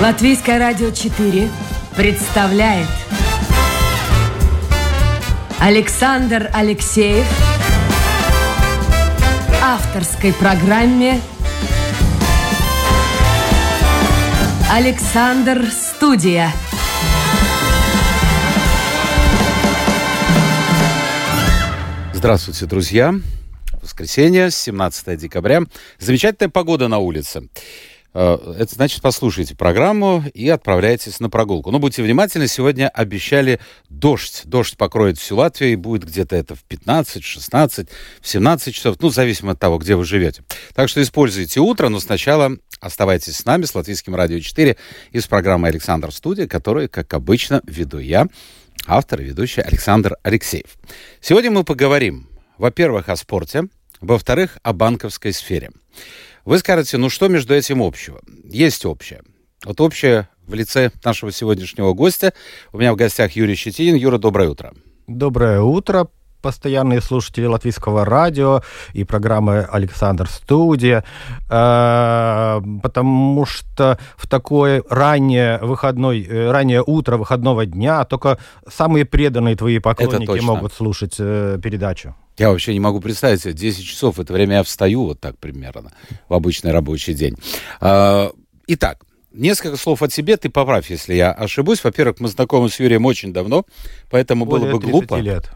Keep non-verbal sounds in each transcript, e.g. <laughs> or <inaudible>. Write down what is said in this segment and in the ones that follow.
Латвийское радио 4 представляет Александр Алексеев авторской программе Александр Студия. Здравствуйте, друзья. Воскресенье, 17 декабря. Замечательная погода на улице. Э, это значит, послушайте программу и отправляйтесь на прогулку. Но будьте внимательны, сегодня обещали дождь. Дождь покроет всю Латвию и будет где-то это в 15, 16, в 17 часов, ну, зависимо от того, где вы живете. Так что используйте утро, но сначала оставайтесь с нами, с Латвийским радио 4 и с программой «Александр Студия», которую, как обычно, веду я, автор и ведущий Александр Алексеев. Сегодня мы поговорим, во-первых, о спорте, во-вторых, о банковской сфере. Вы скажете, ну что между этим общего? Есть общее. Вот общее в лице нашего сегодняшнего гостя. У меня в гостях Юрий Щетинин. Юра, доброе утро. Доброе утро постоянные слушатели латвийского радио и программы «Александр Студия», э, потому что в такое раннее выходной, э, раннее утро выходного дня только самые преданные твои поклонники могут слушать э, передачу. Я вообще не могу представить себе, 10 часов, это время я встаю вот так примерно в обычный рабочий день. А, итак, Несколько слов о тебе, ты поправь, если я ошибусь. Во-первых, мы знакомы с Юрием очень давно, поэтому Более было бы глупо. лет.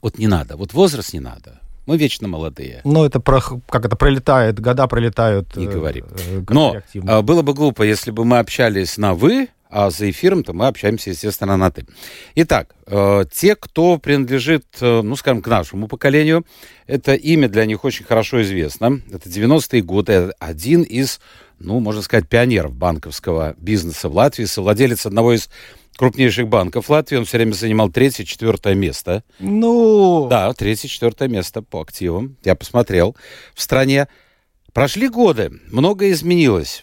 Вот не надо, вот возраст не надо. Мы вечно молодые. Ну, это про, как это пролетает, года пролетают. Не говори. Э, Но э, было бы глупо, если бы мы общались на «вы», а за эфиром-то мы общаемся, естественно, на «ты». Итак, э, те, кто принадлежит, э, ну, скажем, к нашему поколению, это имя для них очень хорошо известно. Это 90-е годы, один из, ну, можно сказать, пионеров банковского бизнеса в Латвии, совладелец одного из крупнейших банков Латвии. Он все время занимал третье, четвертое место. Ну... Да, третье, четвертое место по активам. Я посмотрел в стране. Прошли годы, многое изменилось.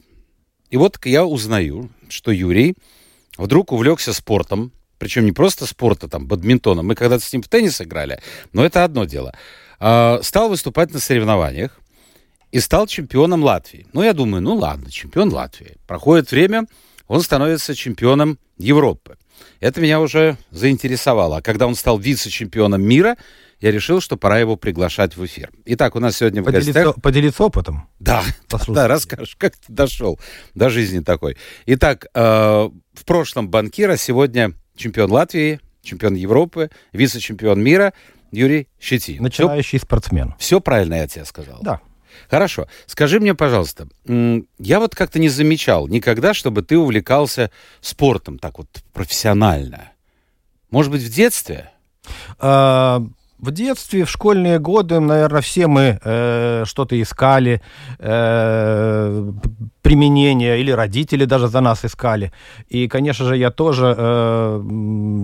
И вот я узнаю, что Юрий вдруг увлекся спортом, причем не просто спорта, там, бадминтоном. Мы когда-то с ним в теннис играли, но это одно дело. А, стал выступать на соревнованиях и стал чемпионом Латвии. Ну, я думаю, ну ладно, чемпион Латвии. Проходит время, он становится чемпионом Европы. Это меня уже заинтересовало. А когда он стал вице-чемпионом мира, я решил, что пора его приглашать в эфир. Итак, у нас сегодня в поделиться, гостях... Поделиться опытом? Да, да, расскажешь, как ты дошел до жизни такой. Итак, э, в прошлом банкира, сегодня чемпион Латвии, чемпион Европы, вице-чемпион мира Юрий Щетин. Начинающий все, спортсмен. Все правильно я тебе сказал? Да. Хорошо. Скажи мне, пожалуйста, я вот как-то не замечал никогда, чтобы ты увлекался спортом так вот профессионально. Может быть, в детстве? А, в детстве, в школьные годы, наверное, все мы э, что-то искали, э, применение, или родители даже за нас искали. И, конечно же, я тоже э,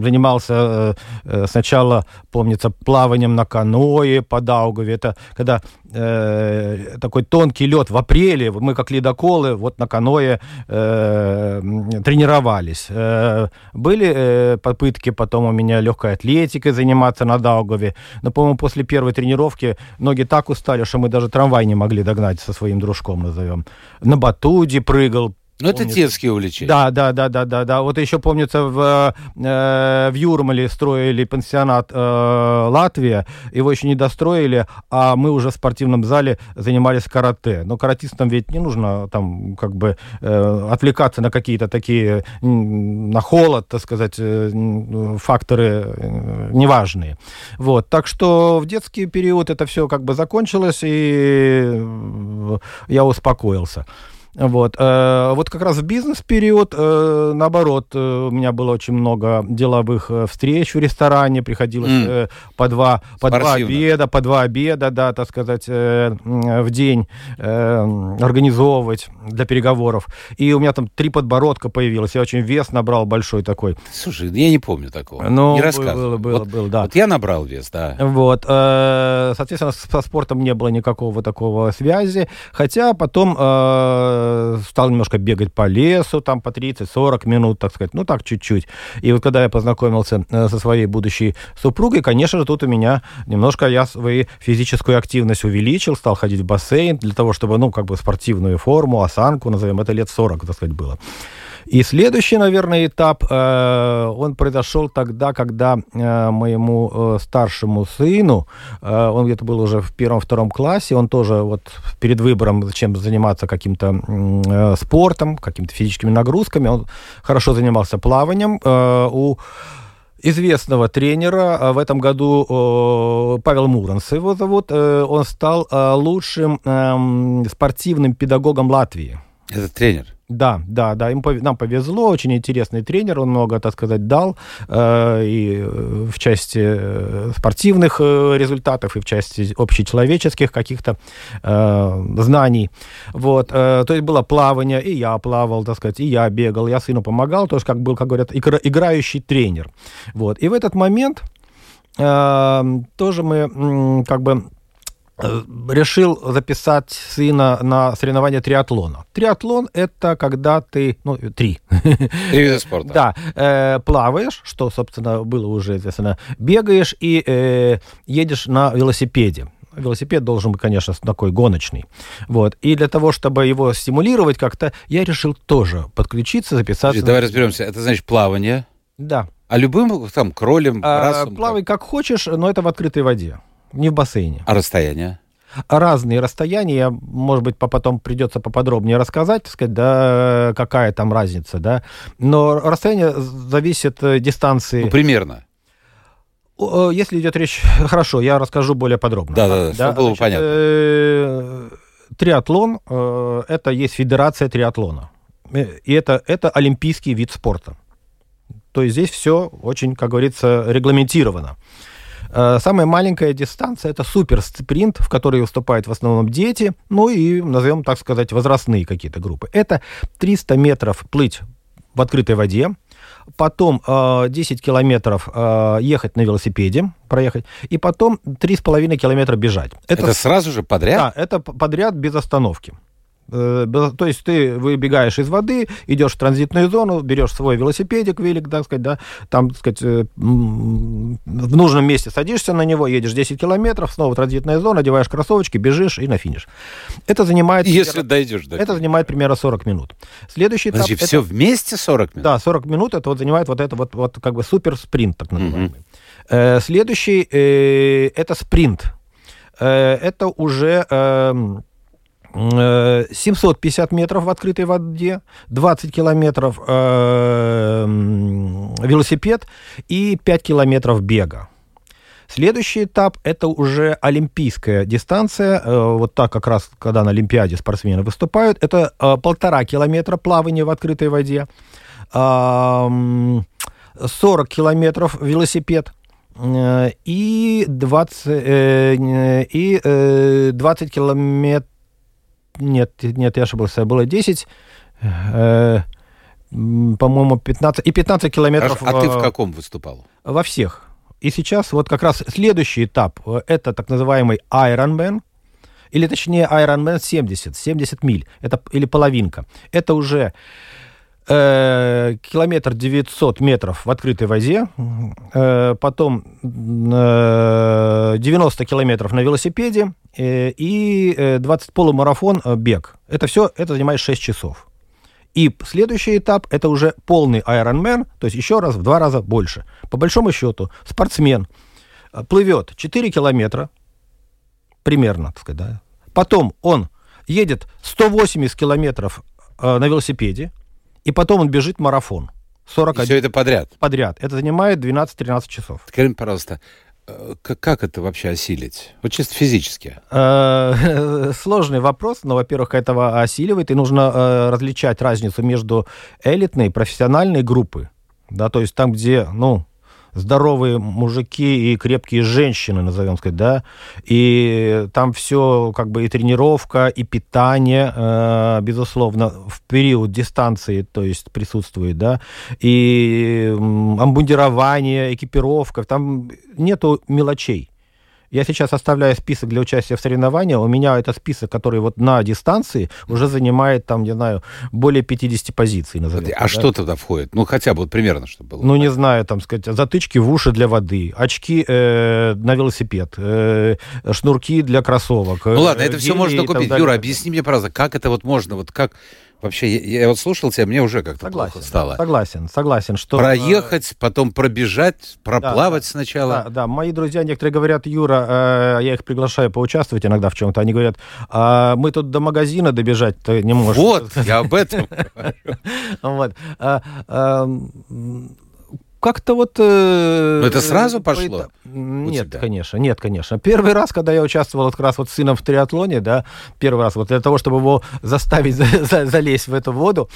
занимался э, э, сначала, помнится, плаванием на каное по Даугаве. Это когда э, такой тонкий лед в апреле, мы как ледоколы вот на каное э, тренировались. Э, были э, попытки потом у меня легкой атлетикой заниматься на Даугаве. Но, по-моему, после первой тренировки ноги так устали, что мы даже трамвай не могли догнать со своим дружком, назовем. На бату студии прыгал, ну, это детские увлечения. Да, да, да, да, да, да. Вот еще помнится в, э, в Юрмале строили пансионат э, Латвия, его еще не достроили, а мы уже в спортивном зале занимались карате. Но каратистам ведь не нужно там как бы э, отвлекаться на какие-то такие, на холод, так сказать, э, факторы э, неважные. Вот, так что в детский период это все как бы закончилось, и я успокоился. Вот. Э, вот как раз в бизнес-период, э, наоборот, э, у меня было очень много деловых встреч в ресторане, приходилось mm. по, два, по два обеда, по два обеда, да, так сказать, в день организовывать для переговоров. И у меня там три подбородка появилось, я очень вес набрал большой такой. Слушай, я не помню такого. Ну, не рассказывай. Было, было, вот, было, да. Вот я набрал вес, да. Вот. Соответственно, со спортом не было никакого такого связи, хотя потом Стал немножко бегать по лесу, там по 30-40 минут, так сказать, ну так чуть-чуть. И вот когда я познакомился э, со своей будущей супругой, конечно же, тут у меня немножко я свою физическую активность увеличил, стал ходить в бассейн для того, чтобы, ну, как бы спортивную форму, осанку, назовем, это лет 40, так сказать, было. И следующий, наверное, этап, э, он произошел тогда, когда э, моему э, старшему сыну, он где-то был уже в первом-втором классе, он тоже вот перед выбором, зачем заниматься каким-то спортом, какими-то физическими нагрузками, он хорошо занимался плаванием. У известного тренера. В этом году Павел Муранс его зовут. Он стал лучшим эм, спортивным педагогом Латвии. Это тренер. Да, да, да, им, нам повезло, очень интересный тренер, он много, так сказать, дал э, и э, в части э, спортивных э, результатов, и в части общечеловеческих каких-то э, знаний. Вот, э, то есть было плавание, и я плавал, так сказать, и я бегал, я сыну помогал, тоже как был, как говорят, игра- играющий тренер. Вот, и в этот момент э, тоже мы как бы решил записать сына на соревнования триатлона. Триатлон это когда ты, ну, три. Три вида спорта. Да, э, плаваешь, что, собственно, было уже известно, бегаешь и э, едешь на велосипеде. Велосипед должен быть, конечно, такой гоночный. Вот. И для того, чтобы его стимулировать как-то, я решил тоже подключиться, записаться. Подожди, давай разберемся. Это значит плавание. Да. А любым там кролем, А, брасом, плавай как хочешь, но это в открытой воде, не в бассейне. А расстояние? разные расстояния, может быть, по- потом придется поподробнее рассказать, так сказать, да, какая там разница, да, но расстояние зависит э, дистанции. Ну, примерно. Э, Если идет речь, <laughs> хорошо, я расскажу более подробно. Да-да-да, чтобы было понятно. э, Триатлон э, это есть федерация триатлона, и это это олимпийский вид спорта. То есть здесь все очень, как говорится, регламентировано. Э, Самая маленькая дистанция это суперспринт, в который выступают в основном дети, ну и, назовем так сказать, возрастные какие-то группы. Это 300 метров плыть в открытой воде, потом э, 10 километров э, ехать на велосипеде, проехать, и потом 3,5 километра бежать. Это, сразу же подряд? Да, это подряд без остановки. Э, То есть ты выбегаешь из воды, идешь в транзитную зону, берешь свой велосипедик, велик, так сказать, да, там, так сказать, э, в нужном месте садишься на него, едешь 10 километров, снова транзитная зона, одеваешь кроссовочки, бежишь и на финиш. Это занимает... Если примерно- дойдешь до это занимает примерно 40 минут. Следующий этап... Подожди, это- все вместе 40 минут? да, 40 минут это вот занимает вот это вот, вот как бы супер спринт, так называемый. Э, следующий э, это спринт. Э, это уже эм, э, 750 метров в открытой воде, 20 километров э, велосипед и 5 километров бега. Следующий этап – это уже олимпийская дистанция. Э, Вот так как раз, когда на Олимпиаде спортсмены выступают, это э, полтора километра плавания в открытой воде, ам, 40 километров велосипед э, и 20, э, не- и э, 20 километров... Нет, нет, я ошибался, было 10, э, по-моему, 15, и 15 километров Хорошо, А ты в каком выступал? во всех. И сейчас вот как раз следующий этап, э, это так называемый Ironman, или точнее Ironman 70, 70 миль, это, или половинка. Это уже э, километр 900 метров в открытой воде, э, потом э, 90 километров на велосипеде э, и э, 20 полумарафон э, бег. Это все, это занимает 6 часов. И следующий этап это уже полный Ironman, то есть еще раз в два раза больше. По большому счету, спортсмен э, плывет 4 километра, примерно, так сказать, да. Потом он едет 180 километров э, на велосипеде, и потом он бежит марафон. И 41 все это подряд. подряд. Это занимает 12-13 часов. Скажи пожалуйста, э, как это вообще осилить? Вот чисто физически. Э, <laughs> Сложный вопрос, но, во-первых, этого осиливает, и нужно э, различать разницу между элитной и профессиональной группы, да, то есть там, где, ну, здоровые мужики и крепкие женщины, назовем сказать, да, и там все как бы и тренировка, и питание, э, безусловно, в период дистанции, то есть присутствует, да, и обмундирование, экипировка, там нету мелочей. Я сейчас оставляю список для участия в соревнованиях. У меня это список, который вот на дистанции уже занимает, там, не знаю, более 50 позиций. назовем а да. что туда входит? Ну, хотя бы вот примерно, чтобы было. Ну, не знаю, там, сказать, затычки в уши для воды, очки э, на велосипед, э, шнурки для кроссовок. Ну ладно, это все можно купить. Юра, объясни мне, пожалуйста, как это вот можно, вот как... вообще, я, я вот слушал тебя, мне уже как-то Согласен, плохо стало. согласен, согласен, что... э, Проехать, потом пробежать, проплавать да, сначала. Да, да, мои друзья некоторые говорят, Юра, э, я их приглашаю поучаствовать иногда в чем-то, они говорят, а мы тут до магазина добежать-то не можем. Вот, я об этом. <laughs> Вот. Как-то вот... э, это сразу пошло это- Нет, тебя? конечно, нет, конечно. Первый раз, когда я участвовал как раз вот с сыном в триатлоне, да, первый раз, вот для того, чтобы его заставить за- за- залезть в эту воду,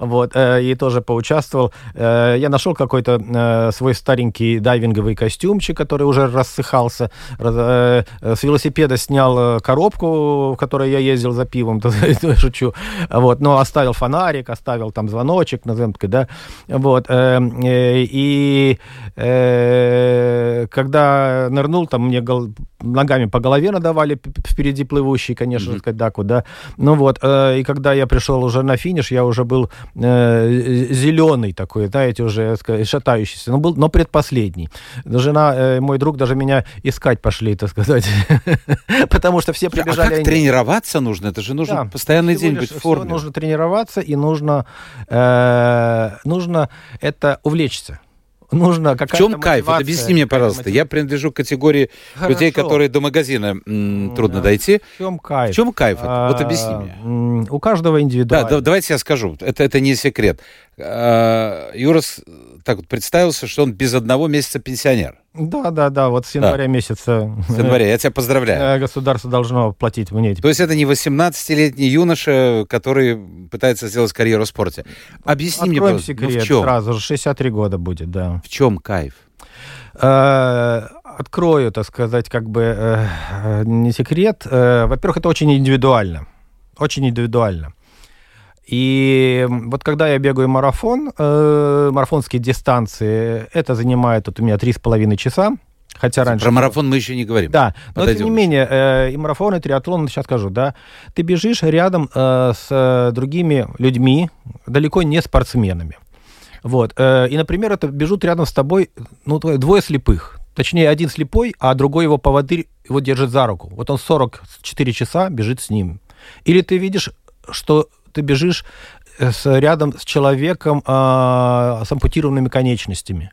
вот, э, и тоже поучаствовал, э, я нашел какой-то э, свой старенький дайвинговый костюмчик, который уже рассыхался, раз- э, э, с велосипеда снял э, коробку, в которой я ездил за пивом, <laughs> то- шучу, вот, но оставил фонарик, оставил там звоночек, назовем так, да, вот, э, э, и э, когда нырнул, там мне гол- ногами по голове надавали впереди плывущий, конечно же, сказать, да, куда, ну вот, э, и когда я пришел уже на финиш, я уже был зеленый такой, знаете, уже ска- шатающийся, но был, но предпоследний. Жена, э, мой друг даже меня искать пошли, так сказать, <laughs> потому что все А прибежали. как они- тренироваться нужно? Это же нужно да, постоянный день быть в форме. Нужно тренироваться и нужно, э, нужно это увлечься. Нужно В какая-то чем кайф? Вот объясни мне, пожалуйста. Я принадлежу к категории людей, Хорошо. которые до магазина м, трудно Да. дойти. В чем кайф? В чем кайф? это? Вот А, объясни мне. У каждого Да, индивидуально. да, давайте я скажу. Это, это не секрет. А, Юрас так вот представился, что он без одного месяца пенсионер. Да, да, да, вот с января месяца С января. Я тебя поздравляю. э, государство должно платить мне То есть это не 18-летний юноша, который пытается сделать карьеру в спорте. Объясни мне, Откроем пожалуйста, ну, секрет в чем? сразу же, 63 года будет, да. В чем кайф? Э, Открою, так сказать, как бы э, не секрет. Во-первых, это очень индивидуально. Очень индивидуально. И вот когда я бегаю марафон, э, марафонские дистанции, это занимает вот у меня три с половиной часа. Хотя раньше... Про марафон мы еще не говорим. Да, но Подойдем тем не менее, э, и марафон, и триатлон, сейчас скажу, да, ты бежишь рядом э, с э, другими людьми, далеко не спортсменами. Вот. э, и, например, это бежут рядом с тобой ну, двое слепых. Точнее, один слепой, а другой его поводырь его держит за руку. Вот он 44 часа бежит с ним. Или ты видишь, что ты бежишь э, с, рядом с человеком а, с ампутированными конечностями.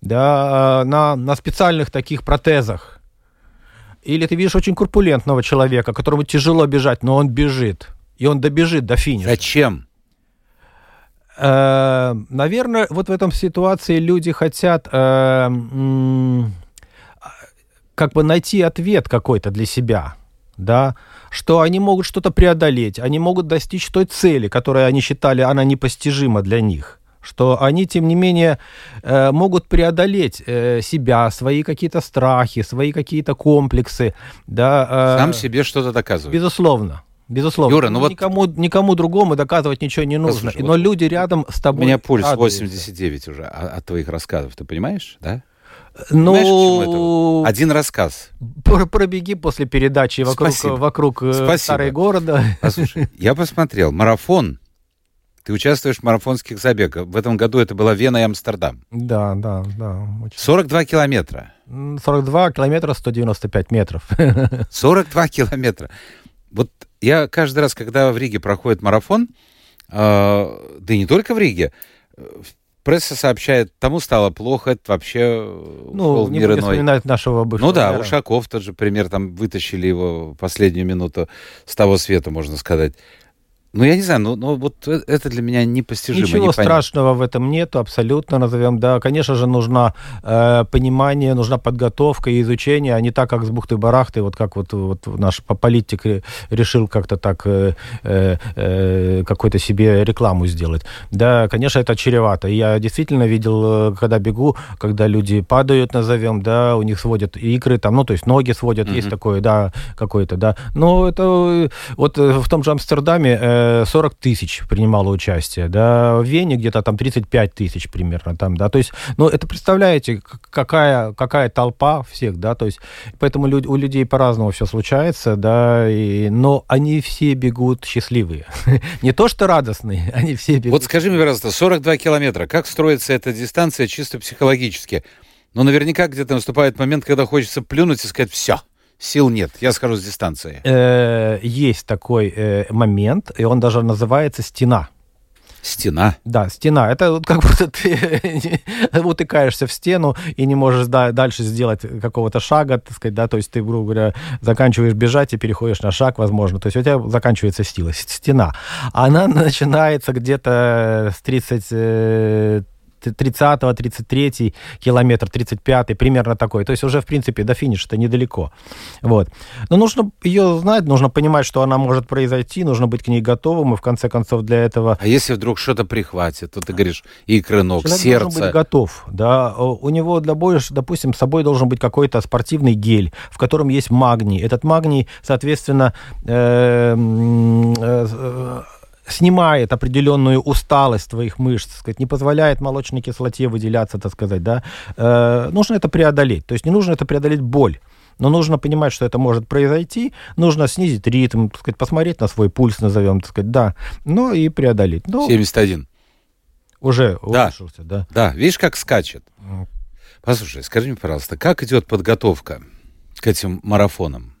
Да, а, на, на специальных таких протезах. Или ты видишь очень корпулентного человека, которому тяжело бежать, но он бежит. И он добежит до финиша. Зачем? Э, Наверное, вот в этом ситуации люди хотят э, а, как бы найти ответ какой-то для себя, да, что они могут что-то преодолеть, они могут достичь той цели, которая они считали, она непостижима для них что они, тем не менее, э, могут преодолеть э, себя, свои какие-то страхи, свои какие-то комплексы, да. э, Сам себе что-то доказывает. Безусловно. Безусловно. Юра, ну вот- никому, никому другому доказывать ничего не нужно. Послушай, Но вот люди рядом с У тобой. меня пульс радуются. 89 уже от твоих рассказов, ты понимаешь, да? К чему это? Ну, Один рассказ. пр- пробеги после передачи вокруг, Спасибо. вокруг э, Спасибо. старой города. Послушай, <laughs> я посмотрел, марафон. Ты участвуешь в марафонских забегах. В этом году это была Вена и Амстердам. Да, да, да. очень. 42 километра. М, 42 километра 195 метров. <laughs> 42 километра. Вот я каждый раз, когда в Риге проходит марафон, э, да и не только в Риге, э, пресса сообщает, тому стало плохо, это вообще э, Ну, не будем вспоминать нашего бывшего Ну да, мэра. Ушаков тот же пример, там вытащили его в последнюю минуту с того света, можно сказать. Ну, я не знаю, ну, ну вот э- это для меня непостижимо. Ничего непонятно. страшного в этом нету, абсолютно назовем. Да, конечно же, нужно э, понимание, нужна подготовка и изучение, а не так, как с бухты-барахты, вот как вот, вот наш по- политик ре- решил как-то так э, э, э, какой-то себе рекламу сделать. Да, конечно, это чревато. Я действительно видел, э, когда бегу, когда люди падают, назовем, да, у них сводят икры, там, ну, то есть ноги сводят, есть такое, да, какое-то, да. Но это вот в том же Амстердаме э, 40 тысяч принимало участие, да, в Вене где-то там 35 тысяч примерно там, да, то есть, ну, это представляете, какая, какая толпа всех, да, то есть, поэтому люд- у людей по-разному все случается, да, и, но они все бегут счастливые. <laughs> Не то, что радостные, <laughs> они все бегут. Вот скажи мне, пожалуйста, 42 километра, как строится эта дистанция чисто психологически? Ну, наверняка где-то наступает момент, когда хочется плюнуть и сказать, все, сил нет, я скажу с дистанции. Э, есть такой э, момент, и он даже называется стена. Стена. Да, стена. Это вот как будто ты <laughs> утыкаешься в стену и не можешь да, дальше сделать какого-то шага, так сказать, да, то есть ты, грубо говоря, заканчиваешь бежать и переходишь на шаг, возможно. То есть у тебя заканчивается сила, стена. Она <laughs> начинается где-то с 30 30 33 километр, 35 примерно такой. То есть уже, в принципе, до финиша-то недалеко. Вот. Но нужно ее знать, нужно понимать, что она может произойти, нужно быть к ней готовым, и в конце концов для этого... А если вдруг что-то прихватит, то ты говоришь, икры ног, Человек сердце... должен быть готов, да. У него для боя, допустим, с собой должен быть какой-то спортивный гель, в котором есть магний. Этот магний, соответственно, э, э, снимает определенную усталость твоих мышц, так сказать, не позволяет молочной кислоте выделяться, так сказать, да, э, нужно это преодолеть. То есть не нужно это преодолеть боль. Но нужно понимать, что это может произойти, нужно снизить ритм, так сказать, посмотреть на свой пульс, назовем, так сказать, да, ну и преодолеть. Ну, 71. Уже Да. улучшился, да. Да, видишь, как скачет. Послушай, скажи мне, пожалуйста, как идет подготовка к этим марафонам?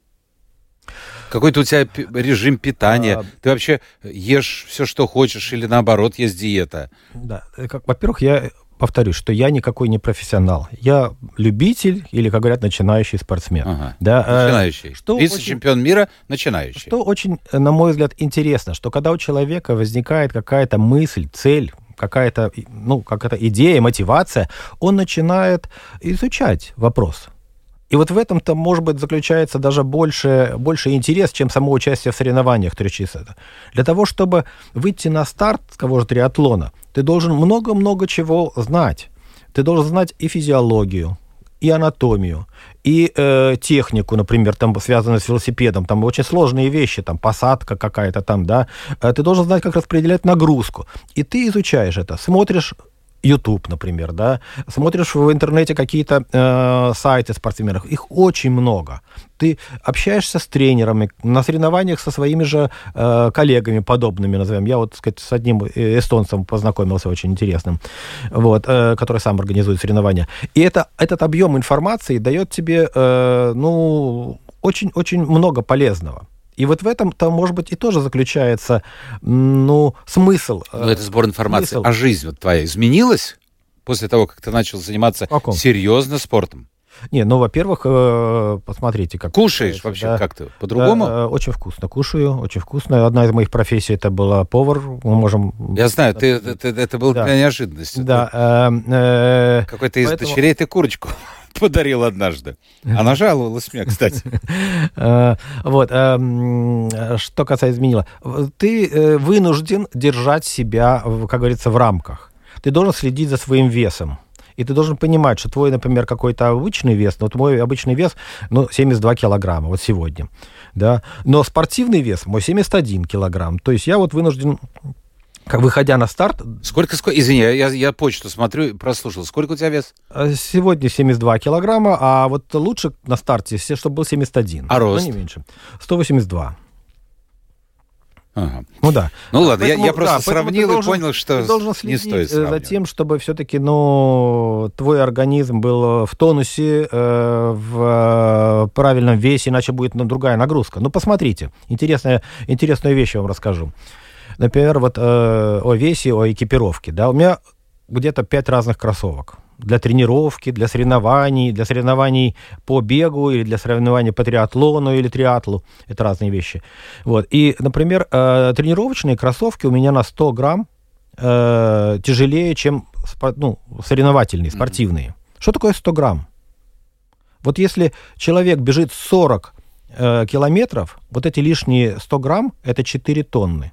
Какой-то у тебя режим питания? А. Ты вообще ешь все, что хочешь, или наоборот, есть диета? Да, э, как, во-первых, я повторюсь, что я никакой не профессионал. Я любитель или, как говорят, начинающий спортсмен. Ага. Да, э, Начинающий. что Вице-чемпион мира начинающий. Что очень, э, на мой взгляд, интересно, что когда у человека возникает какая-то мысль, цель, какая-то, ну, какая-то идея, мотивация, он начинает изучать вопрос. И вот в этом-то, может быть, заключается даже больше, больше интерес, чем само участие в соревнованиях тречиса. Для того, чтобы выйти на старт того же триатлона, ты должен много-много чего знать. Ты должен знать и физиологию, и анатомию, и э, технику, например, там связанную с велосипедом, там очень сложные вещи, там посадка какая-то там, да. Э, Ты должен знать, как распределять нагрузку. И ты изучаешь это, смотришь YouTube, например, да, смотришь в интернете какие-то э, сайты спортсменов, их очень много. Ты общаешься с тренерами, на соревнованиях со своими же э, коллегами подобными, назовем. Я вот, так сказать, с одним эстонцем познакомился, очень интересным, вот, э, который сам организует соревнования. И это, этот объем информации дает тебе, э, ну, очень-очень много полезного. И вот в этом-то, может быть, и тоже заключается, ну, смысл. э, Ну, это сбор информации. смысл. А жизнь вот твоя изменилась после того, как ты начал заниматься Каком? серьезно спортом? Не, ну, во-первых, э, посмотрите, как... Кушаешь вообще да. как-то по-другому? Да, э, очень вкусно кушаю, очень вкусно. Одна из моих профессий это была повар. Мы можем... Я знаю, ты, это, это было Да. для неожиданности. Да. э, э, Какой-то из Поэтому- дочерей ты курочку подарил однажды. Она жаловалась мне, кстати. <laughs> Э, Вот, э, м, э, что касается изменила. Ты э, вынужден держать себя, как говорится, в рамках. Ты должен следить за своим весом. И ты должен понимать, что твой, например, какой-то обычный вес, ну, вот мой обычный вес, ну, 72 килограмма, вот сегодня, да. Но спортивный вес мой 71 килограмм. То есть я вот вынужден, как выходя на старт, Сколько, сколько, извини, я, я почту смотрю, прослушал. Сколько у тебя вес? э, сегодня 72 килограмма, а вот лучше на старте, чтобы был 71. А рост? Ну, не меньше. 182. Ага. Ну да. Ну ладно, я- Поэтому, я, просто да, сравнил и должен- понял, что ты должен не следить стоит э, за сравнивать. тем, чтобы все-таки, ну, твой организм был в тонусе, э, в э, правильном весе, иначе будет ну, другая нагрузка. Ну, посмотрите, интересная, интересную вещь я вам расскажу. Например, вот э, о весе, о экипировке. Да, у меня где-то пять разных кроссовок для тренировки, для соревнований, для соревнований по бегу или для соревнований по триатлону или триатлу. Это разные вещи. Вот. И, например, э, тренировочные кроссовки у меня на 100 грамм э, тяжелее, чем спо- ну, соревновательные, спортивные. Что такое 100 грамм? Вот если человек бежит 40 э, километров, вот эти лишние 100 грамм – это 4 тонны.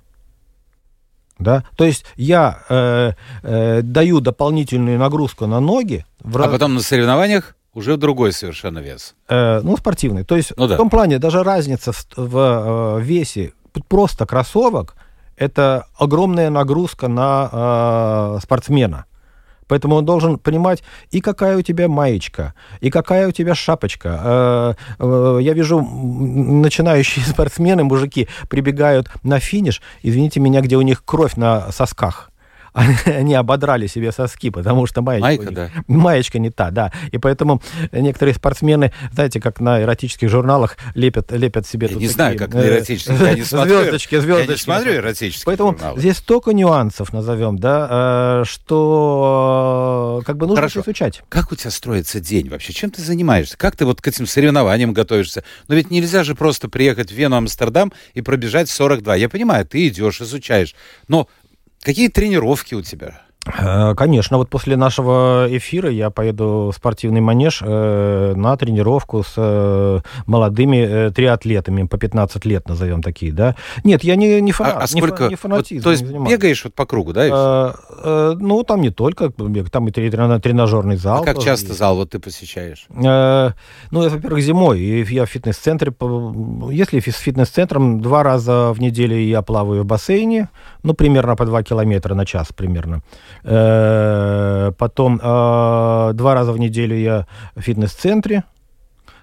Да? То есть я э, э, даю дополнительную нагрузку на ноги, в А потом на соревнованиях уже другой совершенно вес. э, ну, спортивный. То есть Ну да. в том плане даже разница в, в, э, весе просто кроссовок – это огромная нагрузка на э, спортсмена. Поэтому он должен понимать, и какая у тебя маечка, и какая у тебя шапочка. Э, э, Я вижу, начинающие <laughs> спортсмены, мужики, прибегают на финиш, извините меня, где у них кровь на сосках. <laughs> они ободрали себе соски, потому что маечка, Майка, да. <laughs> маечка не та, да. И поэтому некоторые спортсмены, знаете, как на эротических журналах лепят, лепят себе Я тут не такие, знаю, как на э, эротических. Я не <laughs> смотрю. Звездочки, Я звездочки. не смотрю эротические Поэтому журналы. здесь столько нюансов, назовем, да, э, что э, как бы нужно Хорошо. изучать. Как у тебя строится день вообще? Чем ты занимаешься? Как ты вот к этим соревнованиям готовишься? Но ведь нельзя же просто приехать в Вену, Амстердам и пробежать 42. Я понимаю, ты идешь, изучаешь. Но какие тренировки у тебя? Э, Конечно, вот после нашего эфира я поеду в спортивный манеж э, на тренировку с э, молодыми триатлетами, по 15 лет назовем такие, да. Нет, я не, не фанат, а, а не сколько? не вот, фанатизмом то есть не бегаешь вот по кругу, да? э, ну, там не только бег, там и тренажерный зал. А как часто есть. зал вот ты посещаешь? Э, Ну, во-первых, зимой. Я в фитнес-центре. Если с фитнес-центром, два раза в неделю я плаваю в бассейне. Ну, примерно по 2 километра на час примерно. Э, Потом э, два раза в неделю я в фитнес-центре.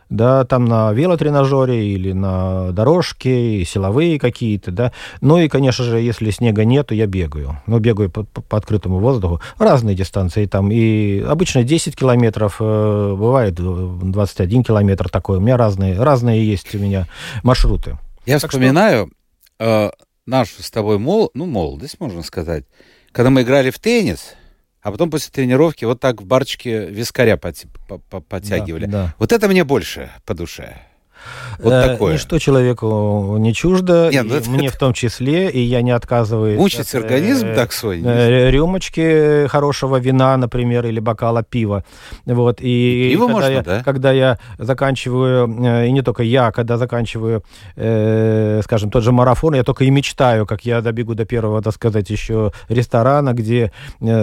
Да, там на велотренажере или на дорожке, и силовые какие-то, да. Ну и, конечно же, если снега нет, то я бегаю. Ну, бегаю по, по- открытому воздуху. Разные дистанции там. И обычно 10 километров, э, бывает э, 21 километр такой. У меня разные, разные есть у меня маршруты. Я Так что- вспоминаю э, нашу с тобой мол, ну, молодость, можно сказать, когда мы играли в теннис, а потом после тренировки вот так в барчике вискаря поти- по- по- подтягивали. Да, да. Вот это мне больше по душе. Вот Э, такое. Ничто человеку не чуждо, Не, и ну это- мне в том числе, и я не отказываюсь. Мучить от, организм э, так свой. э, рюмочки хорошего вина, например, или бокала пива. Вот. И, И пиво когда, можно, я, да? когда я заканчиваю, и не только я, когда заканчиваю, э, скажем, тот же марафон, я только и мечтаю, как я добегу до первого, так сказать, еще ресторана, где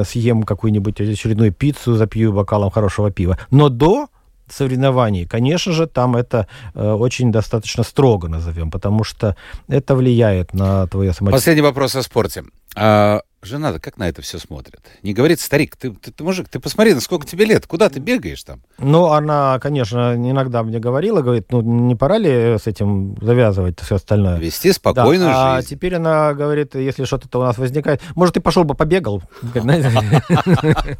съем какую-нибудь очередную пиццу, запью бокалом хорошего пива. Но до соревнований, конечно же, там это э, очень достаточно строго назовем, потому что это влияет на твое самочувствие. Последний вопрос о спорте. А, жена-то как на это все смотрит? Не говорит, старик, ты, ты, ты мужик, ты посмотри, на сколько тебе лет, куда ты бегаешь там? Ну, она, конечно, иногда мне говорила, говорит, ну, не пора ли с этим завязывать все остальное? Вести спокойную Да, а жизнь. теперь она говорит, если что-то у нас возникает, может, ты пошел бы побегал? Знаете, <laughs>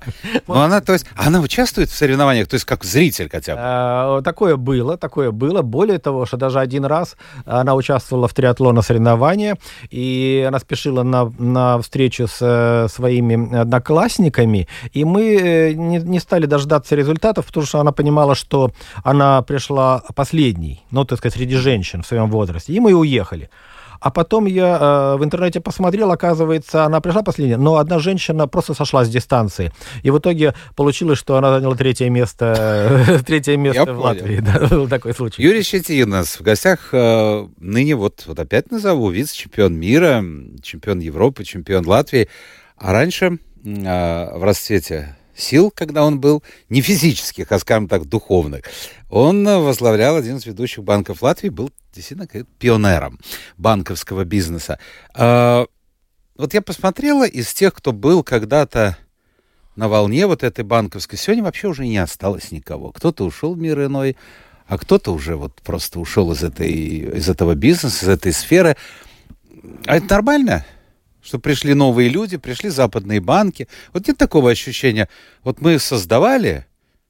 Ну, она, то есть, она участвует в соревнованиях, то есть, как зритель хотя бы. А, Такое было, такое было. Более того, что даже один раз она участвовала в триатлонном соревновании, и она спешила на, на встречу с э, своими одноклассниками, и мы э, не, не стали дождаться результатов, потому что она понимала, что она пришла последней, ну, так сказать, среди женщин в своем возрасте, и мы уехали. А потом я э, в интернете посмотрел, оказывается, она пришла последняя, но одна женщина просто сошла с дистанции. И в итоге получилось, что она заняла третье место, <laughs> третье место в понял. Латвии. Да, <laughs> был такой случай. Юрий Щетин у нас в гостях. э, ныне вот, вот опять назову, вице-чемпион мира, чемпион Европы, чемпион Латвии. А раньше э, в расцвете сил, когда он был, не физических, а, скажем так, духовных, он э, возглавлял один из ведущих банков Латвии, был действительно пионером банковского бизнеса. Э, Вот я посмотрела, из тех, кто был когда-то на волне вот этой банковской, сегодня вообще уже не осталось никого. Кто-то ушел в мир иной, а кто-то уже вот просто ушел из, этой, из этого бизнеса, из этой сферы. А это нормально? Что пришли новые люди, пришли западные банки. Вот нет такого ощущения. Вот мы создавали,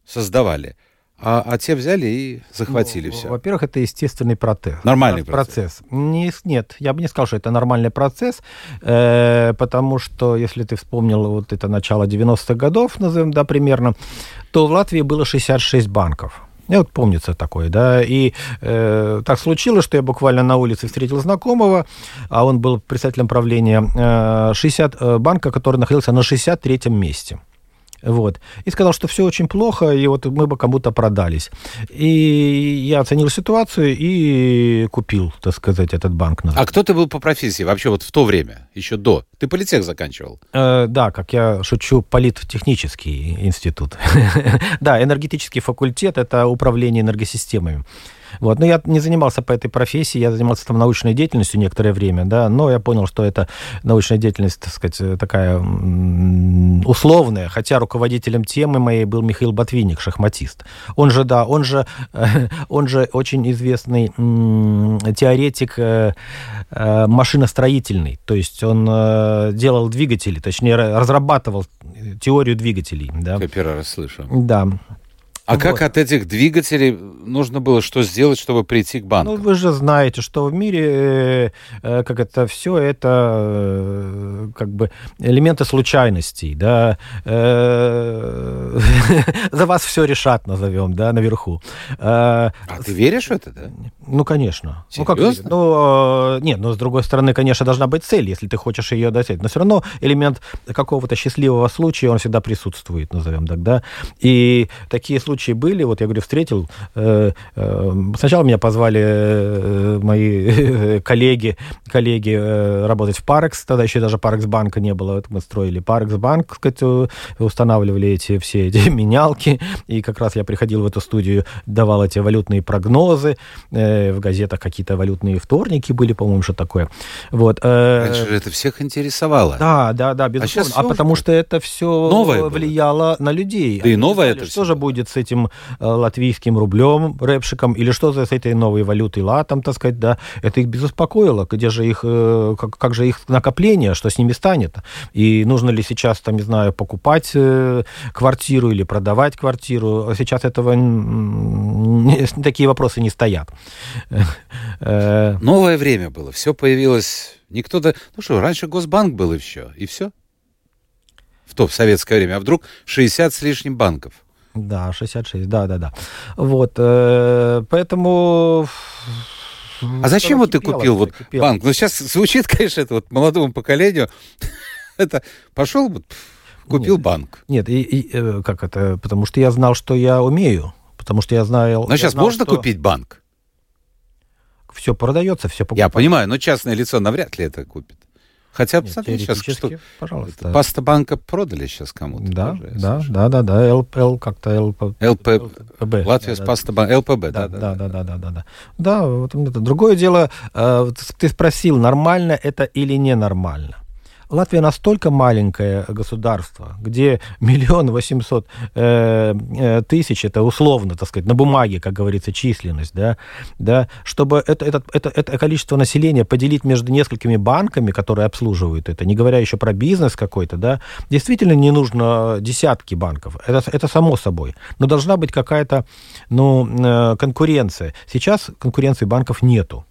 создавали, а, а те взяли и захватили Ну, все. Во-первых, это естественный процесс. Нормальный процесс. Не, нет, я бы не сказал, что это нормальный процесс, э, потому что, если ты вспомнил вот это начало 90-х годов, назовем, да, примерно, то в Латвии было 66 банков. Я вот помнится такое, да, и э, так случилось, что я буквально на улице встретил знакомого, а он был председателем правления э, 60 э, банка, который находился на 63-м месте. Вот. И сказал, что все очень плохо, и вот мы бы кому-то продались. И я оценил ситуацию и купил, так сказать, этот банк. А кто ты был по профессии вообще вот в то время, еще до? Ты политех заканчивал? Э, да, как я шучу, политтехнический институт. <laughs> да, энергетический факультет – это управление энергосистемами. Вот. Но я не занимался по этой профессии, я занимался там научной деятельностью некоторое время, да, но я понял, что это научная деятельность, так сказать, такая условная, хотя руководителем темы моей был Михаил Ботвинник, шахматист. Он же, да, он же, <laughs> он же очень известный теоретик э, э, машиностроительный, то есть он э, делал двигатели, точнее, разрабатывал теорию двигателей. Да. Я первый раз слышу. Да. А вот. как от этих двигателей нужно было что сделать, чтобы прийти к банку? Ну, вы же знаете, что в мире, э, как это все, это э, как бы элементы случайностей, да. Э, <laughs> за вас все решат, назовем, да, наверху. А ты веришь в это, да? Ну, конечно. Серьезно? Ну, как, ну, нет, но с другой стороны, конечно, должна быть цель, если ты хочешь ее достичь. Но все равно элемент какого-то счастливого случая, он всегда присутствует, назовем так, да. И такие случаи случаи были, вот я говорю, встретил, э, э, сначала меня позвали э, мои <laughs> коллеги, коллеги работать в Парекс, тогда еще даже Парекс банка не было, мы строили Парекс банк, сказать, устанавливали эти все эти <laughs> менялки, и как раз я приходил в эту студию, давал эти валютные прогнозы, в газетах какие-то валютные вторники были, по-моему, что такое. Вот. Раньше это всех интересовало. Да, да, да, безусловно. А, а потому что это все новое влияло было. на людей. Да и новое это Что же будет с этим э, латвийским рублем, рэпшиком, или что за с этой новой валютой латом, так сказать, да, это их безуспокоило, где же их, э, как, как же их накопление, что с ними станет, и нужно ли сейчас, там, не знаю, покупать э, квартиру или продавать квартиру, сейчас этого <laughs> такие вопросы не стоят. <laughs> Новое время было, все появилось, никто, да, ну что, раньше Госбанк был и все, и все в то в советское время, а вдруг 60 с лишним банков. Да, 66, да, да, да. Вот, э, поэтому... А зачем вот ты купил вот кипело. банк? Ну, сейчас звучит, конечно, это вот молодому поколению. <laughs> это пошел, вот, купил нет, банк. Нет, и, и э, как это? Потому что я знал, что я умею. Потому что я знаю... Но сейчас знал, можно что... купить банк? Все продается, все покупается. Я понимаю, но частное лицо навряд ли это купит. Хотя, Нет, смотри, сейчас что... Пожалуйста. Паста банка продали сейчас кому-то. Да, тоже, да, да, да, да, ЛПЛ как-то ЛП... ЛП... ЛПБ. Латвия да, Паста банк, ЛПБ, да, да, да, да, да, да, да, да. Да, вот это. Другое дело, э, ты спросил, нормально это или ненормально. Латвия настолько маленькое государство, где миллион восемьсот э, э, тысяч, это условно, так сказать, на бумаге, как говорится, численность, да, да, чтобы это, это, это, это количество населения поделить между несколькими банками, которые обслуживают это, не говоря еще про бизнес какой-то, да, действительно не нужно десятки банков, это, это само собой, но должна быть какая-то, ну, э, конкуренция. Сейчас конкуренции банков нету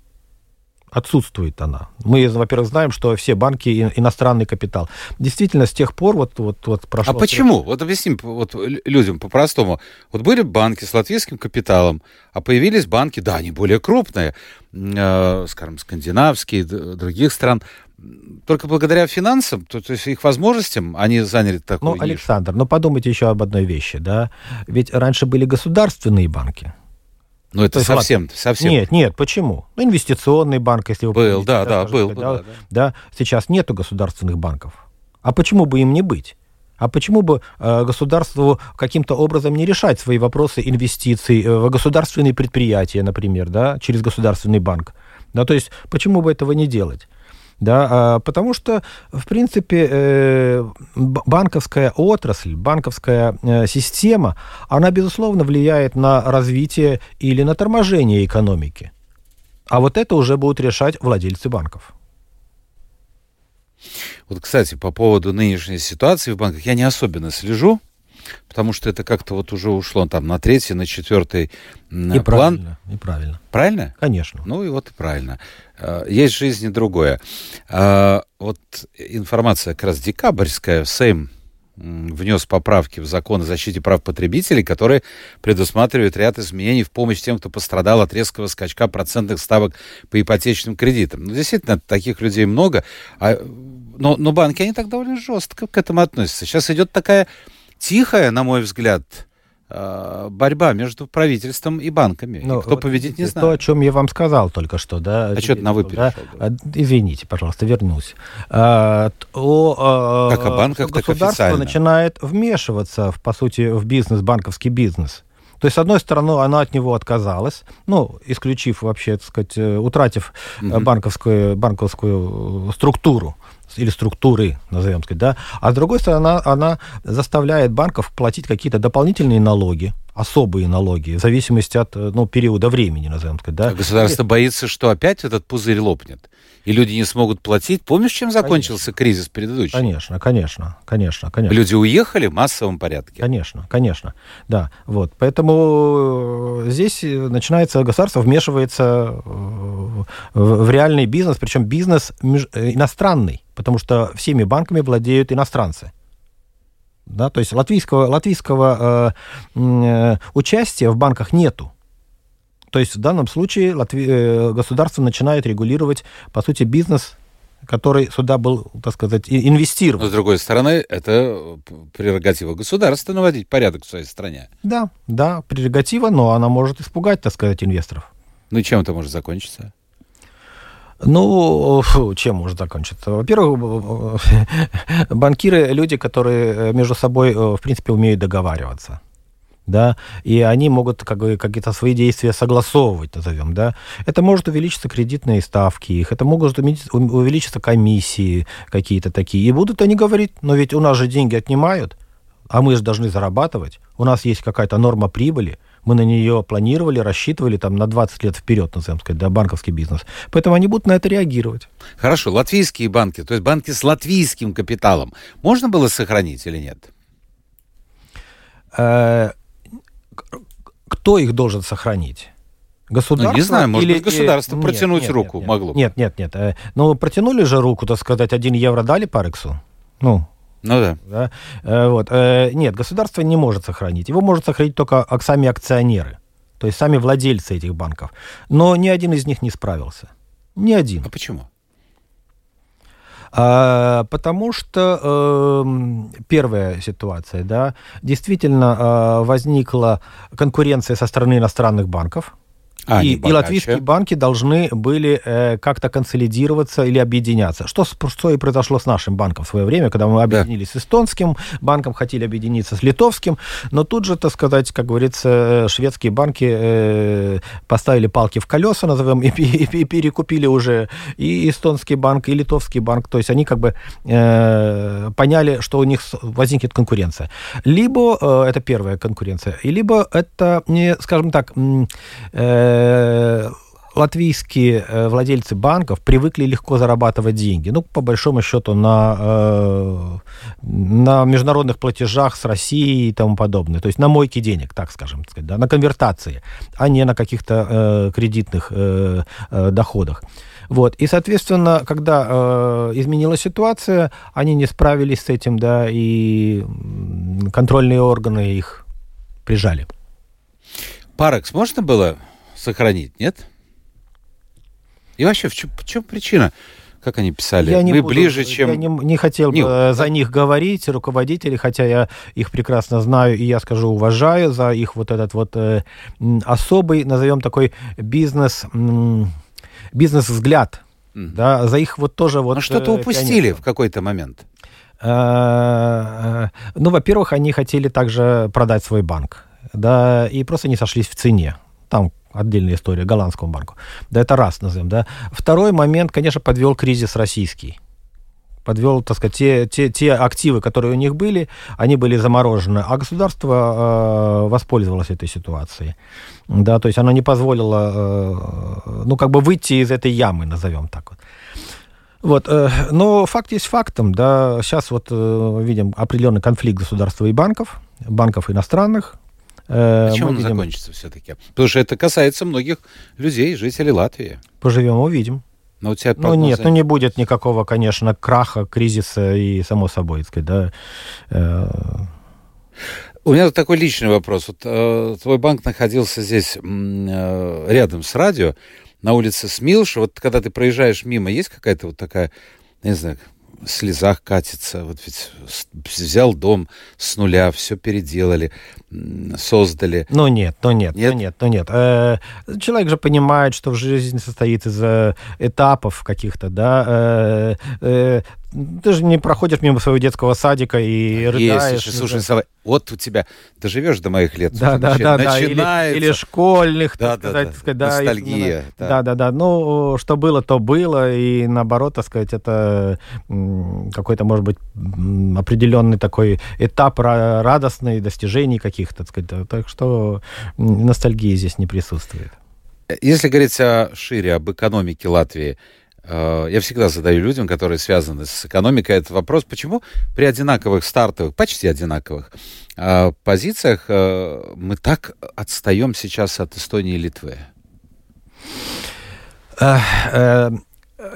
отсутствует она. Мы, во-первых, знаем, что все банки иностранный капитал. Действительно, с тех пор вот, вот, вот прошло... А почему? Вот объясним вот людям по-простому. Вот были банки с латвийским капиталом, а появились банки, да, они более крупные, э, скажем, скандинавские, других стран, только благодаря финансам, то, то есть их возможностям, они заняли такую Ну, нишу. Александр, ну подумайте еще об одной вещи, да. Ведь раньше были государственные банки. Ну, это есть, совсем, ладно. совсем. Нет, нет, почему? Ну, инвестиционный банк, если вы Был, помните, да, да, был. Да, да, да. сейчас нету государственных банков. А почему бы им не быть? А почему бы э, государству каким-то образом не решать свои вопросы инвестиций э, в государственные предприятия, например, да, через государственный банк? Да, то есть почему бы этого не делать? Да, а, потому что, в принципе, э, банковская отрасль, банковская э, система, она, безусловно, влияет на развитие или на торможение экономики. А вот это уже будут решать владельцы банков. Вот, кстати, по поводу нынешней ситуации в банках я не особенно слежу, потому что это как-то вот уже ушло там на третий, на четвертый и план. Правильно, и правильно. Правильно? Конечно. Ну и вот и правильно. А, есть в жизни другое. А, вот информация как раз декабрьская, Сейм внес поправки в закон о защите прав потребителей, которые предусматривают ряд изменений в помощь тем, кто пострадал от резкого скачка процентных ставок по ипотечным кредитам. Ну, действительно, таких людей много, а, но, но банки, они так довольно жестко к этому относятся. Сейчас идет такая тихая, на мой взгляд, борьба между правительством и банками. Ну, и кто вот победит, не знаю. То, о чем я вам сказал только что, да. А что ты на вы да? А, извините, пожалуйста, вернусь. А, о, как о банках, так государство официально. начинает вмешиваться, в, по сути, в бизнес, банковский бизнес. То есть, с одной стороны, она от него отказалась, ну, исключив вообще, так сказать, э, утратив угу. банковскую, банковскую структуру или структуры, назовем сказать, да, а с другой стороны, она, она заставляет банков платить какие-то дополнительные налоги, особые налоги, в зависимости от ну, периода времени, назовем сказать. Да? А государство и... боится, что опять этот пузырь лопнет, и люди не смогут платить. Помнишь, чем закончился конечно. кризис предыдущий? Конечно, конечно, конечно, конечно. Люди уехали в массовом порядке. Конечно, конечно, да. Вот. Поэтому э, здесь начинается, государство вмешивается э, в реальный бизнес, причем бизнес э, иностранный, потому что всеми банками владеют иностранцы. Да, то есть латвийского, латвийского э, э, участия в банках нету. То есть в данном случае Латви... Э, государство начинает регулировать, по сути, бизнес, который сюда был, так сказать, инвестирован. Но, с другой стороны, это прерогатива государства наводить порядок в своей стране. Да, да, прерогатива, но она может испугать, так сказать, инвесторов. Ну и чем это может закончиться? Ну, чем может закончиться? Во-первых, банкиры люди, которые между собой, э, в принципе, умеют договариваться да, и они могут как бы, какие-то свои действия согласовывать, назовем, да. Это может увеличиться кредитные ставки их, это могут увеличиться комиссии какие-то такие. И будут они говорить, но ведь у нас же деньги отнимают, а мы же должны зарабатывать, у нас есть какая-то норма прибыли, мы на нее планировали, рассчитывали там на 20 лет вперед, назовем сказать, да, банковский бизнес. Поэтому они будут на это реагировать. Хорошо, латвийские банки, то есть банки с латвийским капиталом, можно было сохранить или нет? Э, кто их должен сохранить? Государство? Ну, не знаю, может или... быть, государство протянуть нет, руку нет, могло. Нет, нет, нет. Э, ну, протянули же руку, так сказать, один евро дали Парексу. Ну, ну да. да? Э, вот. Э, нет, государство не может сохранить. Его может сохранить только сами акционеры, то есть сами владельцы этих банков. Но ни один из них не справился. Ни один. А почему? А, потому что э, первая ситуация, да, действительно э, возникла конкуренция со стороны иностранных банков а, и, и латвийские банки должны были э, как-то консолидироваться или объединяться. Что, что и произошло с нашим банком в свое время, когда мы объединились да. с эстонским банком, хотели объединиться с литовским, но тут же, так сказать, как говорится, шведские банки э, поставили палки в колеса, назовем, и, и, и перекупили уже и эстонский банк, и литовский банк. То есть они как бы э, поняли, что у них возникнет конкуренция. Либо э, это первая конкуренция, и либо это, не, скажем так, э, Э, латвийские э, владельцы банков привыкли легко зарабатывать деньги. Ну, по большому счету, на, э, на международных платежах с Россией и тому подобное. То есть на мойке денег, так скажем, сказать, да, на конвертации, а не на каких-то э, кредитных э, э, доходах. Вот. И, соответственно, когда э, изменилась ситуация, они не справились с этим, да, и контрольные органы их прижали. Парекс можно было сохранить, нет? И вообще, в чем, в чем причина? Как они писали? Я не Вы буду, ближе, чем... Я не, не хотел бы за них говорить, руководители, хотя я их прекрасно знаю, и я скажу, уважаю за их вот этот вот э, особый, назовем такой бизнес, бизнес-взгляд. Mm. Да, за их вот тоже вот... Но что-то э, упустили в какой-то момент. Э, э, ну, во-первых, они хотели также продать свой банк, да, и просто не сошлись в цене. Там отдельная история, голландскому банку. Да, это раз назовем, да. Второй момент, конечно, подвел кризис российский подвел, так сказать, те, те, те активы, которые у них были, они были заморожены, а государство э, воспользовалось этой ситуацией. Да, то есть оно не позволило, э, ну, как бы выйти из этой ямы, назовем так вот. Вот, э, но факт есть фактом, да, сейчас вот э, видим определенный конфликт государства и банков, банков иностранных, Э, Чем он видим... закончится все-таки? Потому что это касается многих людей, жителей Латвии. Поживем, увидим. Но у тебя ну нет, ну не будет никакого, конечно, краха, кризиса и само собой, так сказать, да. Э. У меня такой личный вопрос. Вот, э, твой банк находился здесь э, рядом с радио, на улице Смилш. Вот когда ты проезжаешь мимо, есть какая-то вот такая, не знаю, слезах катится. Вот ведь взял дом с нуля, все переделали. Создали. Ну нет, ну нет, нет, ну нет, ну нет. Э, человек же понимает, что в жизни состоит из э, этапов каких-то, да. Э, ты же не проходишь мимо своего детского садика и рыдаешь. Есть, слушай, Сава, вот у тебя, ты живешь до моих лет. Да, да, да, да. Или, или школьных, да, так да, сказать, да. сказать, да. Ностальгия. Да. да, да, да. Ну, что было, то было, и наоборот, так сказать, это какой-то, может быть, определенный такой этап радостный, достижений каких-то, так сказать. Так что ностальгии здесь не присутствует. Если говорить о шире, об экономике Латвии, Э, я всегда задаю людям, которые связаны с экономикой, этот вопрос, почему при одинаковых стартовых, почти одинаковых э, позициях э, мы так отстаем сейчас от Эстонии и Литвы?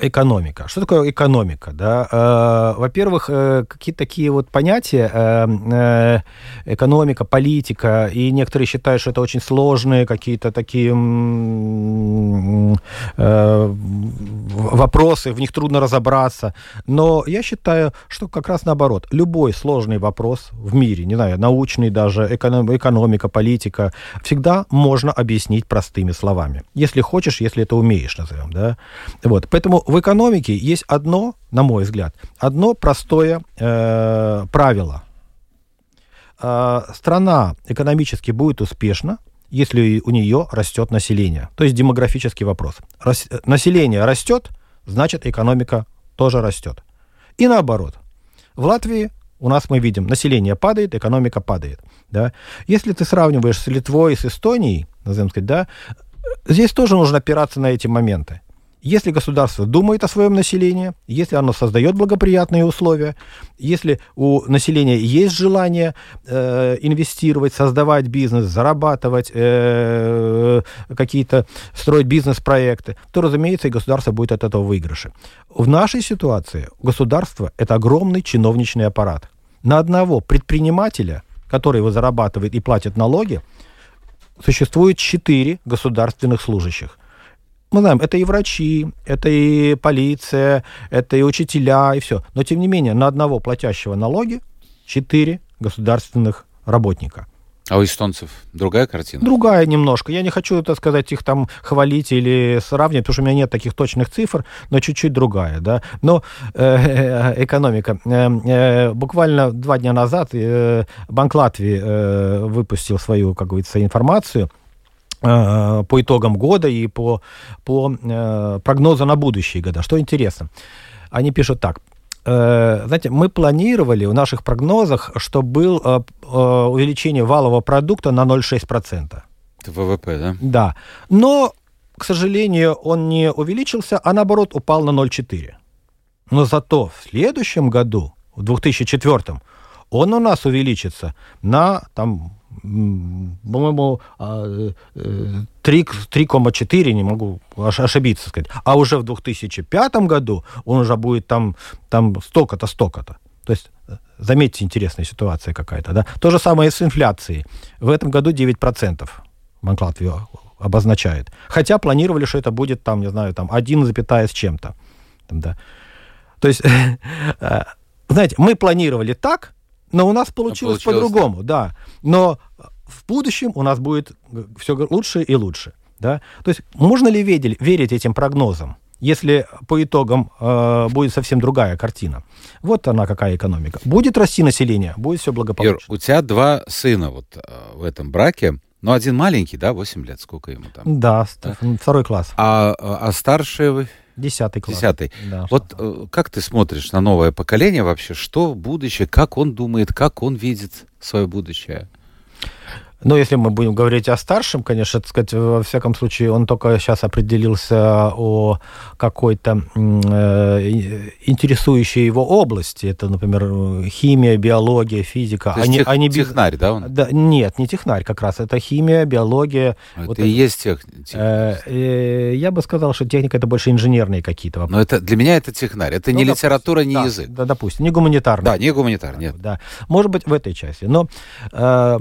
Экономика. Что такое экономика? Да? Э, во-первых, э, какие-то такие вот понятия, э, экономика, политика, и некоторые считают, что это очень сложные какие-то такие вопросы, в них трудно разобраться. Но я считаю, что как раз наоборот, любой сложный вопрос в мире, не знаю, научный даже, экономика, политика, всегда можно объяснить простыми словами. Если хочешь, если это умеешь, назовем. Да? Вот. Поэтому в экономике есть одно, на мой взгляд, одно простое э, правило. Э, страна экономически будет успешна, если у нее растет население. То есть демографический вопрос. Рас, население растет, значит экономика тоже растет. И наоборот. В Латвии у нас мы видим, население падает, экономика падает. Да? Если ты сравниваешь с Литвой, с Эстонией, назовем сказать, да, здесь тоже нужно опираться на эти моменты. Если государство думает о своем населении, если оно создает благоприятные условия, если у населения есть желание э, инвестировать, создавать бизнес, зарабатывать, э, какие-то строить бизнес-проекты, то, разумеется, и государство будет от этого выигрыше. В нашей ситуации государство – это огромный чиновничный аппарат. На одного предпринимателя, который его зарабатывает и платит налоги, существует четыре государственных служащих мы знаем, это и врачи, это и полиция, это и учителя, и все. Но, тем не менее, на одного платящего налоги четыре государственных работника. А у эстонцев другая картина? Другая немножко. Я не хочу, так сказать, их там хвалить или сравнивать, потому что у меня нет таких точных цифр, но чуть-чуть другая, да. Но э, экономика. Э, э, буквально два дня назад э, Банк Латвии э, выпустил свою, как говорится, информацию Э, по итогам года и по, по э, прогнозу на будущие года. Что интересно, они пишут так. Э, знаете, мы планировали в наших прогнозах, что было увеличение валового продукта на 0,6%. Это ВВП, да? Да. Но, к сожалению, он не увеличился, а наоборот упал на 0,4%. Но зато в следующем году, в 2004, он у нас увеличится на там, по-моему, 3,4, а, не могу ошибиться сказать. А уже в 2005 году он уже будет там, там столько-то, столько-то. То есть, э, заметьте, интересная ситуация какая-то. Да? То же самое и с инфляцией. В этом году 9% Банк Латвии обозначает. Хотя планировали, что это будет, там, не знаю, там 1, с чем-то. Да. То есть, <laughs> э, знаете, мы планировали так, но у нас получилось, получилось по-другому, да. Но в будущем у нас будет все лучше и лучше. Да? То есть можно ли верить, верить этим прогнозам? если по итогам э, будет совсем другая картина. Вот она какая экономика. Будет расти население, будет все благополучно. Юр, у тебя два сына вот э, в этом браке. Ну, один маленький, да, 8 лет, сколько ему там? Да, да? второй класс. А, а старший Десятый класс. Десятый. Да, вот э, как ты смотришь на новое поколение вообще? Что будущее? Как он думает? Как он видит свое будущее? Ну, если мы будем говорить о старшем, конечно, так сказать, во всяком случае, он только сейчас определился о какой-то э, интересующей его области. Это, например, химия, биология, физика. То есть они, тех, они технарь, да, он? Да, нет, не технарь как раз. Это химия, биология. А это вот и это. есть тех... Э, э, я бы сказал, что техника это больше инженерные какие-то вопросы. Но это для меня это технарь. Это ну, не допустим, литература, не да, язык. Да, допустим, не гуманитарный. Да, не гуманитарный, нет. Да. Может быть, в этой части. Но... Э,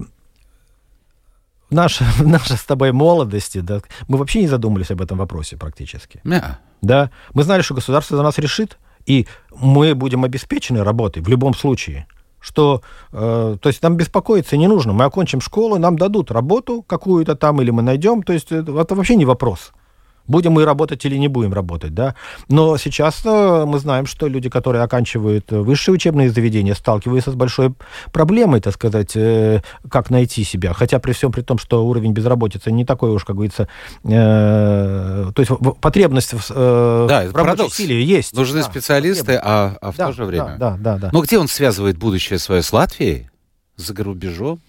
наша, наша <laughs> с тобой молодости, да, мы вообще не задумывались об этом вопросе практически. Yeah. Да, мы знали, что государство за нас решит, и мы будем обеспечены работой в любом случае. что, э, то есть нам беспокоиться не нужно. Мы окончим школу, нам дадут работу какую-то там, или мы найдем. То есть это, это вообще не вопрос будем мы работать или не будем работать, да. Но сейчас э, мы знаем, что люди, которые оканчивают высшие учебные заведения, сталкиваются с большой проблемой, так сказать, э, как найти себя. Хотя при всем при том, что уровень безработицы не такой уж, как говорится, э, то есть потребность в, э, да, в рабочей силе есть. Нужны да, специалисты, а, а в да, то же время... Да, да, да, да. Но где он связывает будущее свое с Латвией? За рубежом?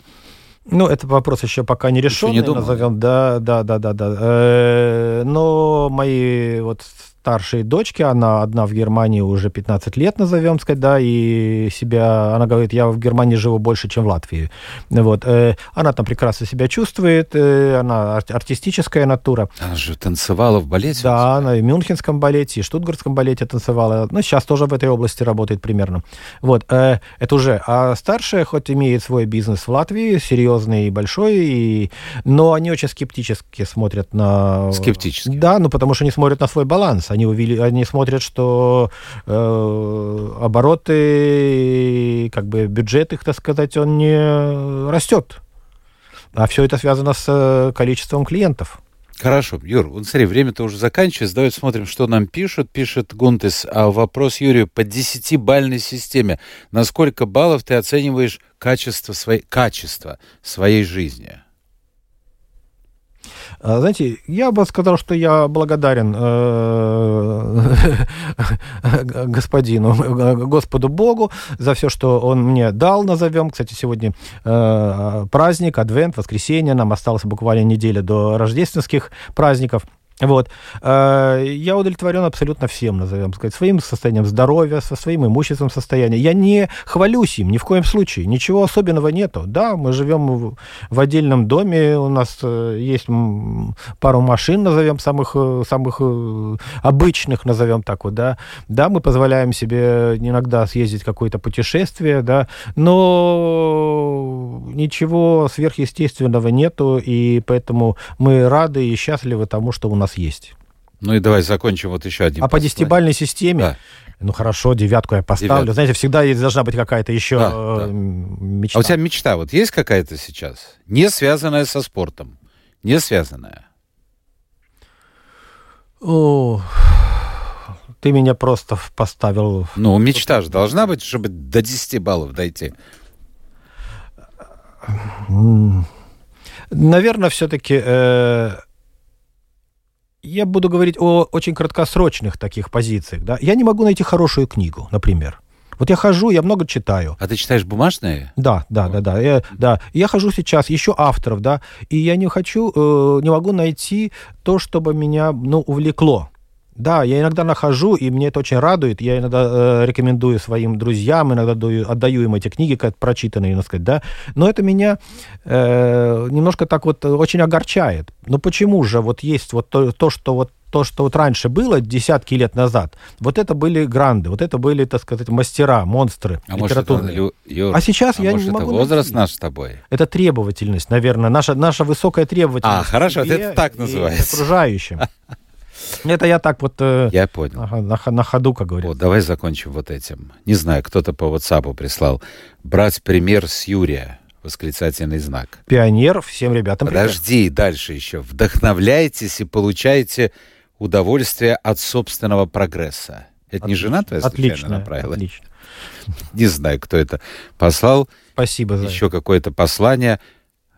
Ну, это вопрос еще пока не решенный, не думал. назовем. Да, да, да, да, да. Э, но мои вот старшей дочке, она одна в Германии уже 15 лет, назовем сказать, да, и себя, она говорит, я в Германии живу больше, чем в Латвии. Вот. Э, она там прекрасно себя чувствует, э, она артистическая натура. Она же танцевала в балете. Да, она и в Мюнхенском балете, и в Штутгартском балете танцевала. Ну, сейчас тоже в этой области работает примерно. Вот, э, это уже. А старшая, хоть имеет свой бизнес в Латвии, серьезный и большой, и... но они очень скептически смотрят на... Скептически? Да, ну, потому что они смотрят на свой баланс. Они, увели, они смотрят, что э, обороты, как бы бюджет их, так сказать, он не растет. А все это связано с э, количеством клиентов. Хорошо, Юр, вот смотри, время-то уже заканчивается. Давайте смотрим, что нам пишут. Пишет Гунтес. А вопрос Юрию по десятибальной системе. На сколько баллов ты оцениваешь качество своей, качество своей жизни? А, знаете, я бы сказал, что я благодарен э, <laughs> господину, Господу Богу за все, что Он мне дал, назовем. Кстати, сегодня э, праздник, Адвент, воскресенье. Нам осталось буквально неделя до рождественских праздников. Вот. Э, я удовлетворен абсолютно всем, назовем сказать, своим состоянием здоровья, со своим имущественным состоянием. Я не хвалюсь им ни в коем случае. Ничего особенного нету. Да, мы живем в отдельном доме, у нас э, есть пару машин, назовем, самых, э, самых обычных, назовем так вот, да. Да, мы позволяем себе иногда съездить какое-то путешествие, да, но ничего сверхъестественного нету, и поэтому мы рады и счастливы тому, что у нас нас есть. Ну и давай закончим вот еще один. А по десятибальной системе, да. ну хорошо, девятку я поставлю. Девятку. Знаете, всегда должна быть какая-то еще да, э, да. мечта. А у тебя мечта вот есть какая-то сейчас? Не связанная со спортом? Не связанная? О, ты меня просто поставил... Ну, мечта же должна быть, чтобы до 10 баллов дойти. Наверное, все-таки... Э я буду говорить о очень краткосрочных таких позициях. Да? Я не могу найти хорошую книгу, например. Вот я хожу, я много читаю. А ты читаешь бумажные? Да, да, да, да. Я, да. Я хожу сейчас, еще авторов, да, и я не хочу, э, не могу найти то, чтобы меня, ну, увлекло. Да, я иногда нахожу, и мне это очень радует. Я иногда э, рекомендую своим друзьям, иногда даю, отдаю им эти книги, как прочитанные, так сказать, да. Но это меня э, немножко так вот очень огорчает. Но почему же вот есть вот то, то что вот то, что вот раньше было, десятки лет назад, вот это были гранды, вот это были, так сказать, мастера, монстры а литературные. Может, это, Юр, а сейчас а я может, не это могу возраст найти. наш с тобой? Это требовательность, наверное, наша, наша высокая требовательность. А, хорошо, это так называется. окружающим. <laughs> Это я так вот... Э, я понял. На, на, на ходу, как говорится. Вот, давай закончим вот этим. Не знаю, кто-то по WhatsApp прислал. Брать пример с Юрия. Восклицательный знак. Пионер всем ребятам. Подожди, привет. дальше еще. Вдохновляйтесь и получайте удовольствие от собственного прогресса. Это отлично, не жена твоя отлично, направила? Отлично. <laughs> Не знаю, кто это послал. Спасибо за Еще какое-то послание.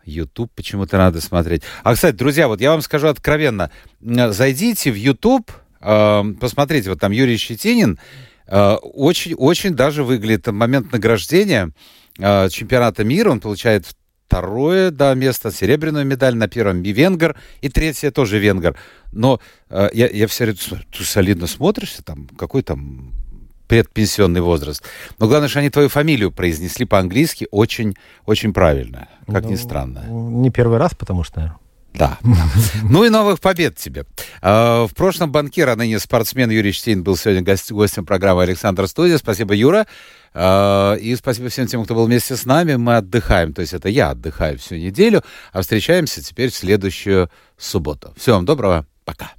YouTube почему-то надо смотреть. А, кстати, друзья, вот я вам скажу откровенно. Зайдите в YouTube, э, посмотрите, вот там Юрий Щетинин, очень-очень э, даже выглядит момент награждения э, чемпионата мира. Он получает второе да, место, серебряную медаль на первом и венгер, и третье тоже венгер. Но э, я, я все время, ты солидно смотришься, там, какой там предпенсионный возраст. Но главное, что они твою фамилию произнесли по-английски очень, очень правильно, как ну, ни странно. Не первый раз, потому что, Да. Ну и новых побед тебе. А, в прошлом банкир, а ныне спортсмен Юрий Штейн был сегодня гостем программы Александр Студия. Спасибо, Юра. А, и спасибо всем тем, кто был вместе с нами. Мы отдыхаем, то есть это я отдыхаю всю неделю, а встречаемся теперь в следующую субботу. Всего вам доброго. Пока.